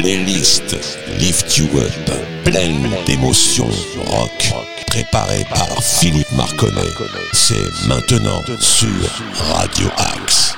playlist Lift You Up, pleine d'émotions rock, préparée par Philippe Marconnet. C'est maintenant sur Radio Axe.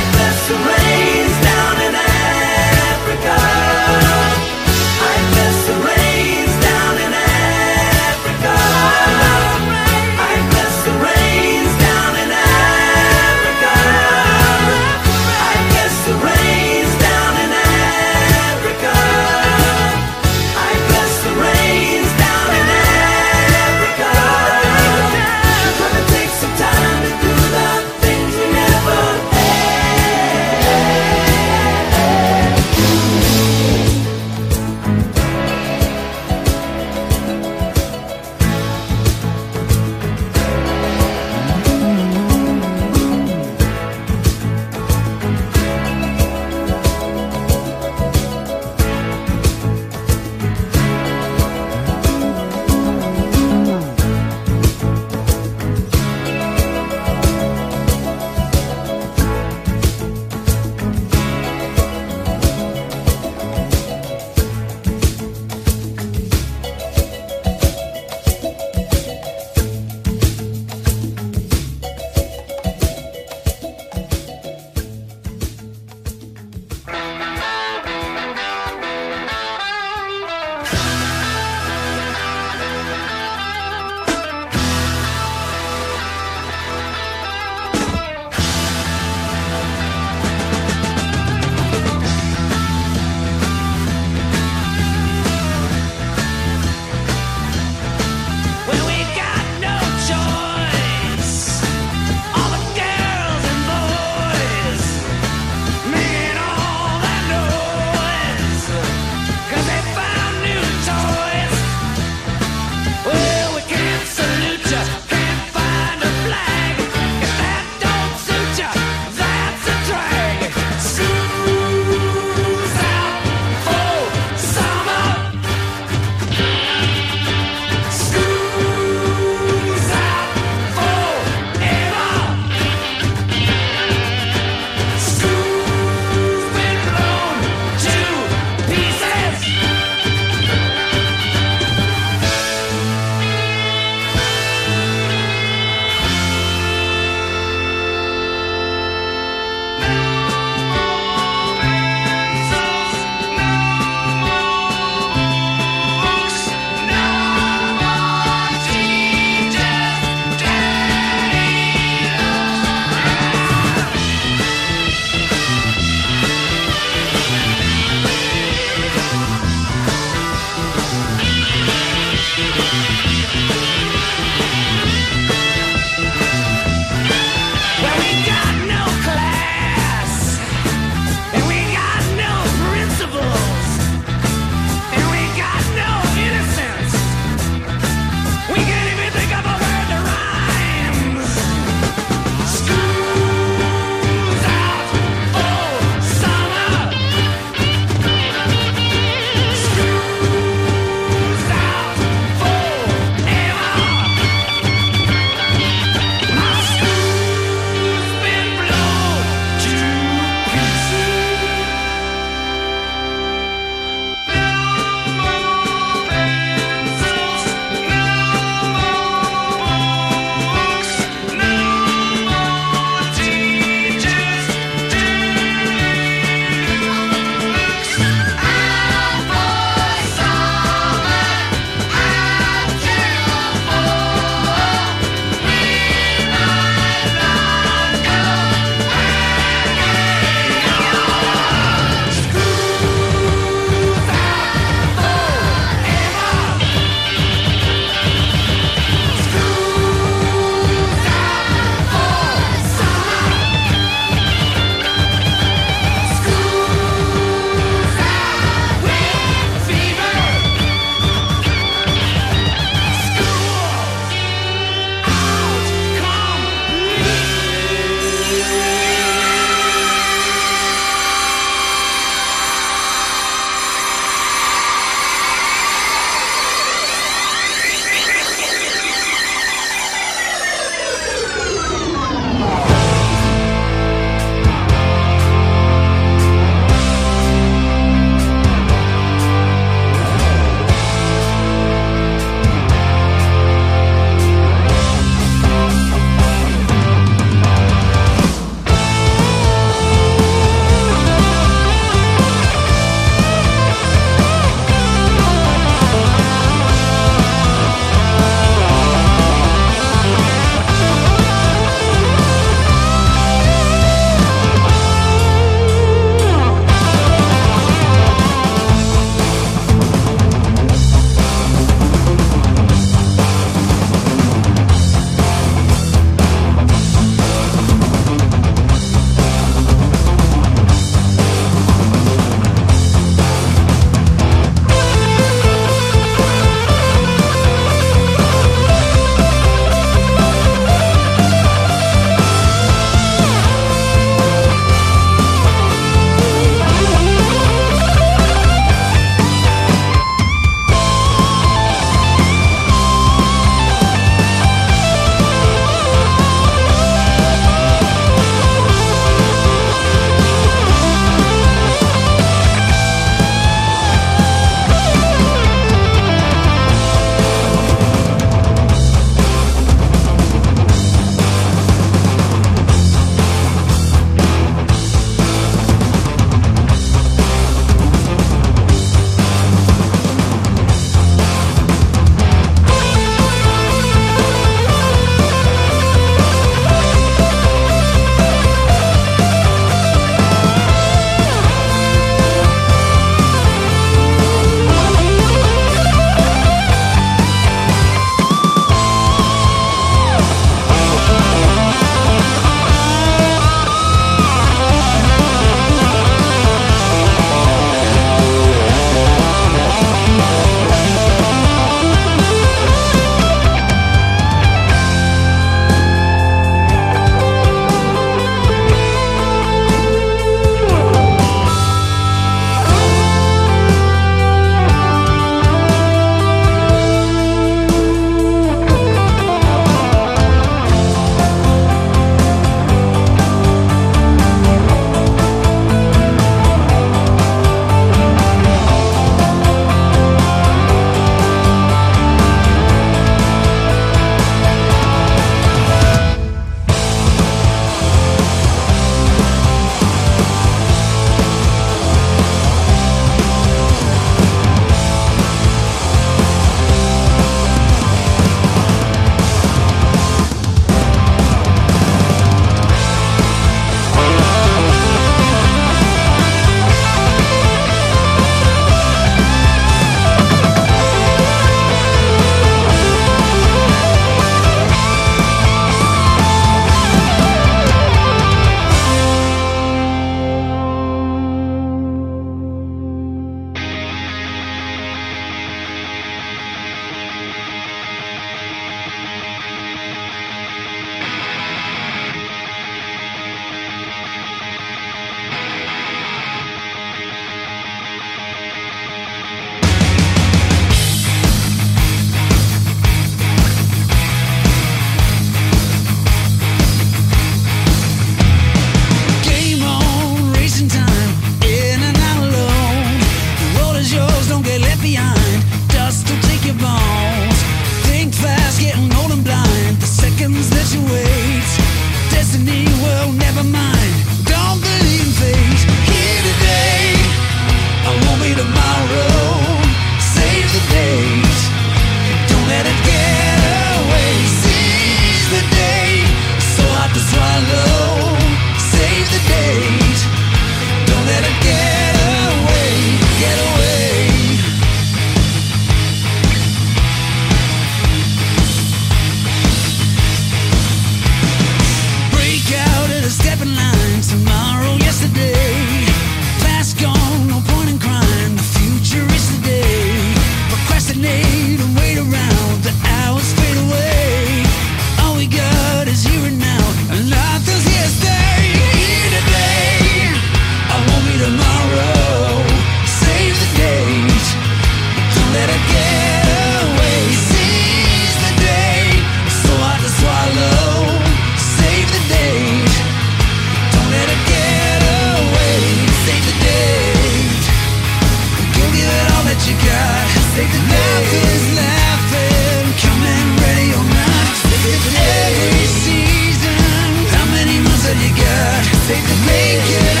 all you got. They could make it.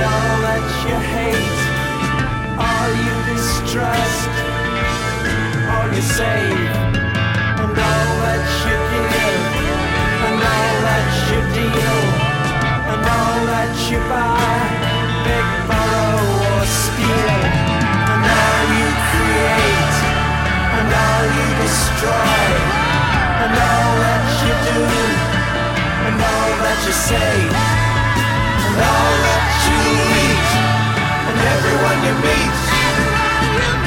All that you hate, all you distrust, all you save, and all that you give, and all that you deal, and all that you buy, big borrow or steal, and all you create, and all you destroy, and all that you do, and all that you say, and all that everyone you meet,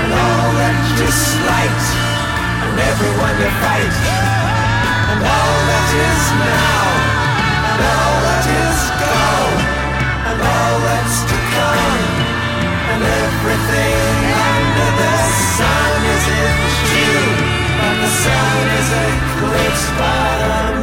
and all that you slight, and everyone you fight, and all that is now, and all that is gone, and all that's to come, and everything under the sun is in June, but the sun is eclipsed by the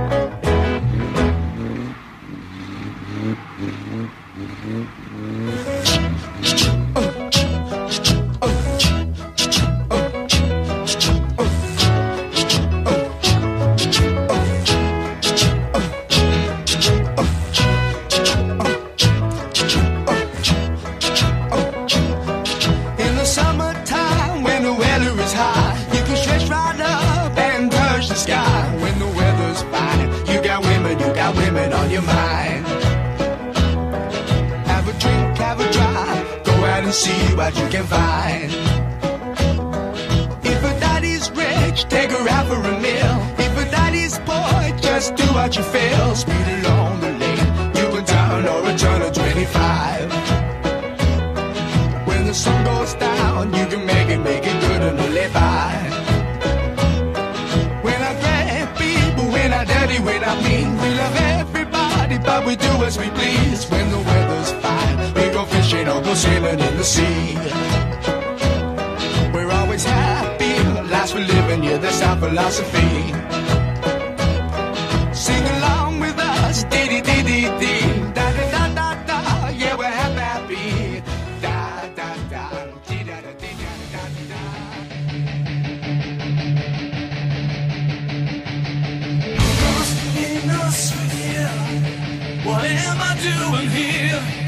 What am I doing here?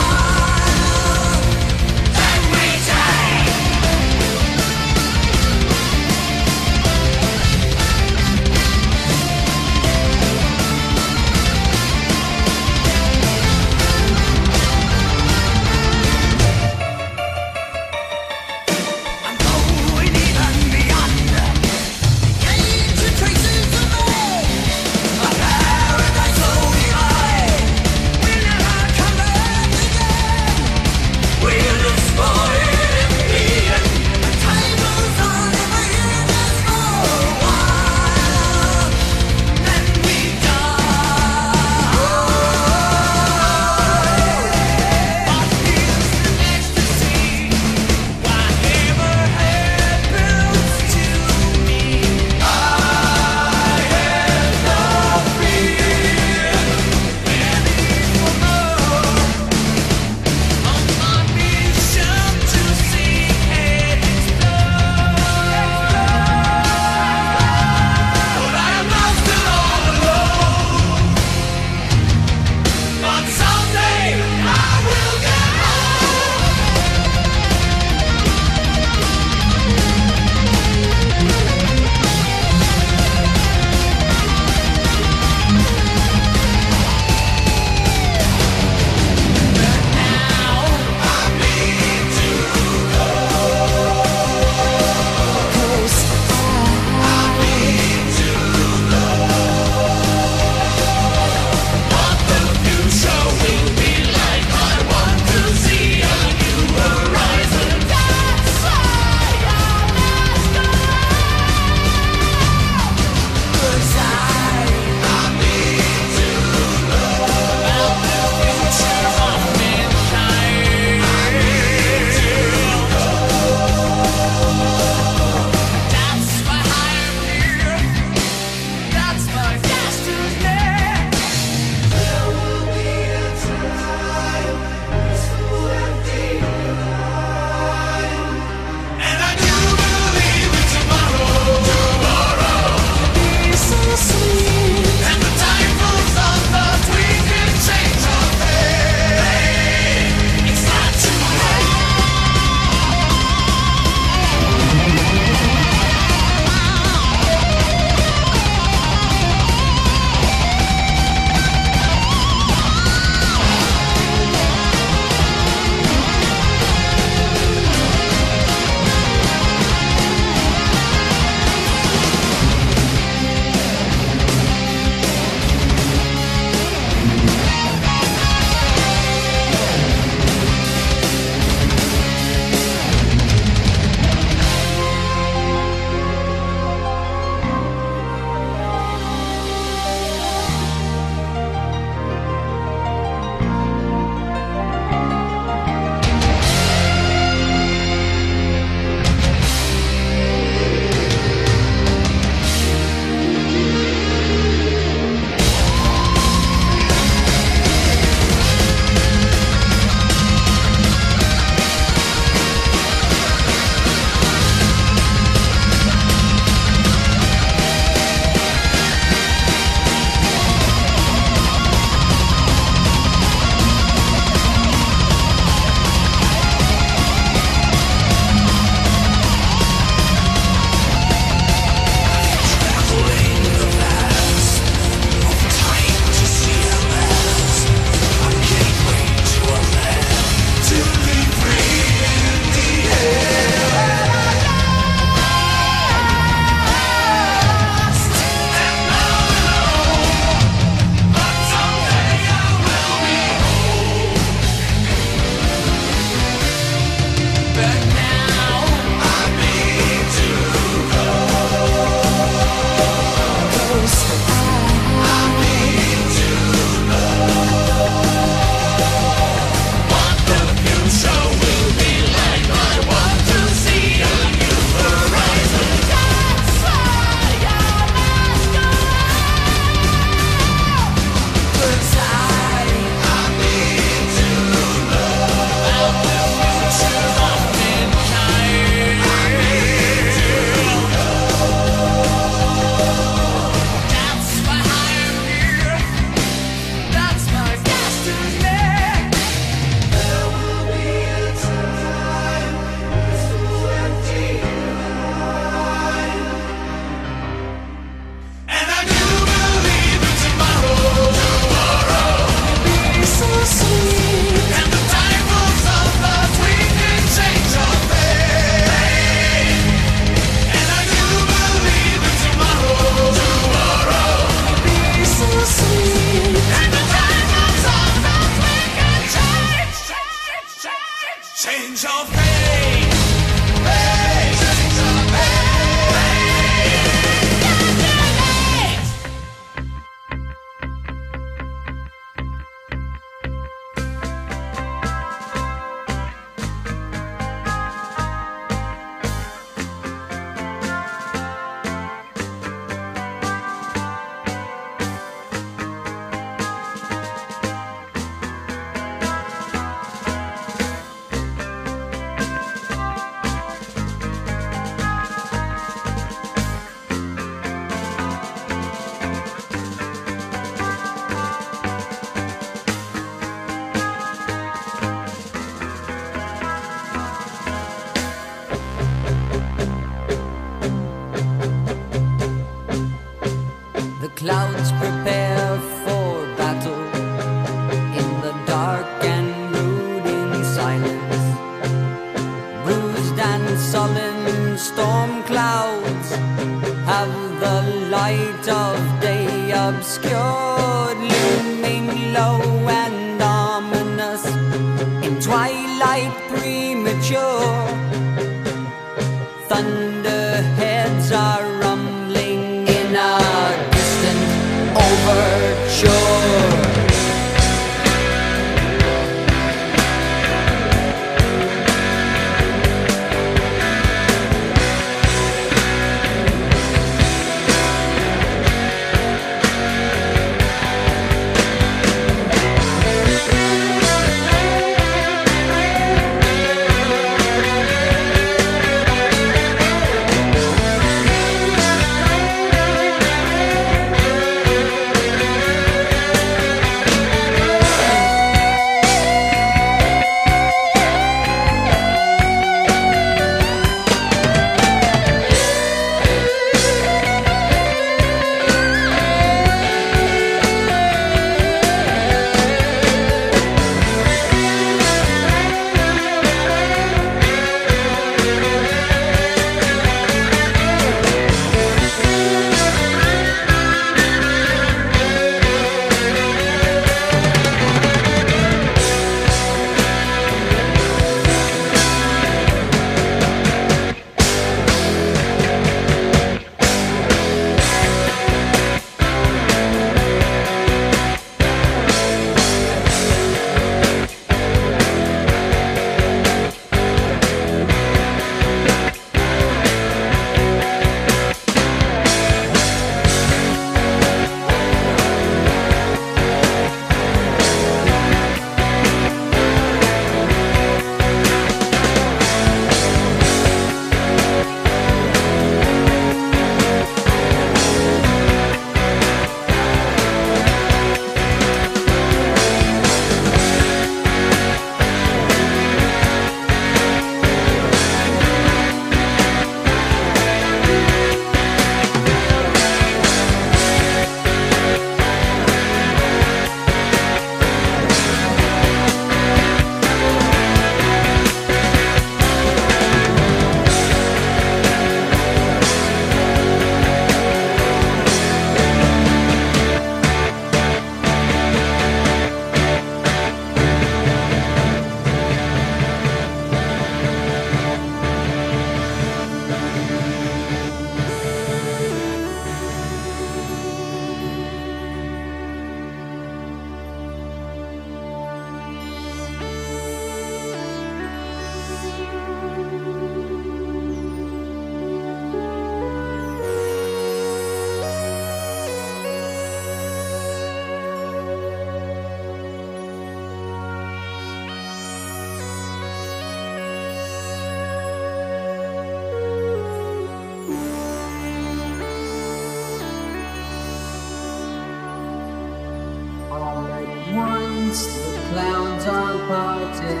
Are parted.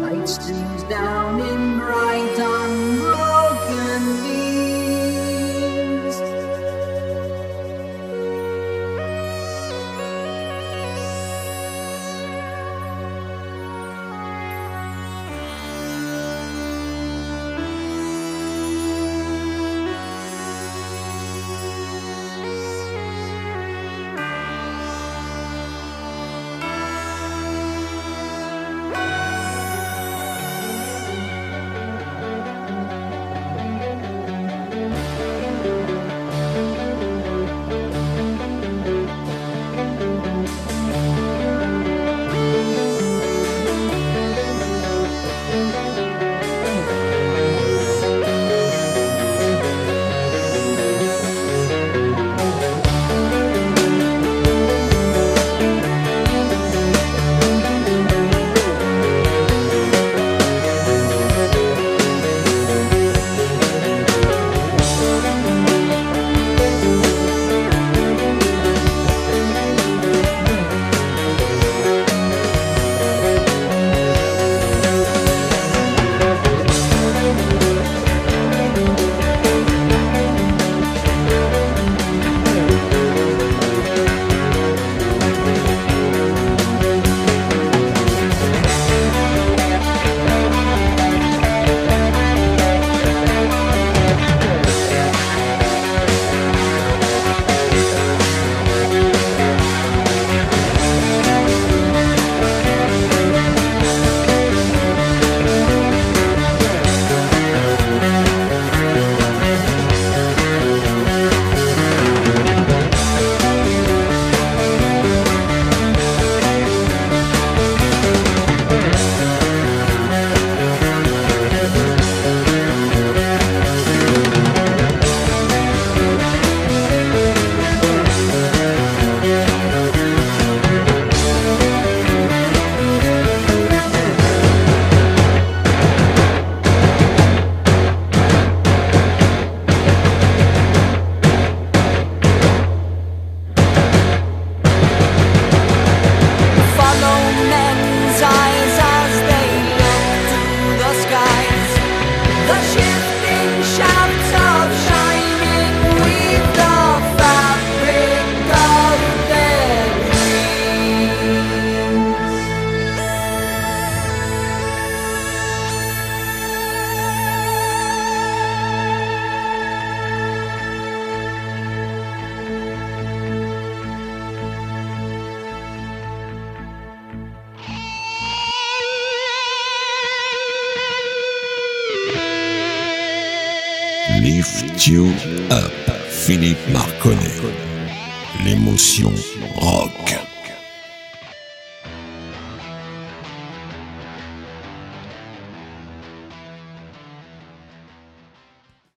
Light streams down in bright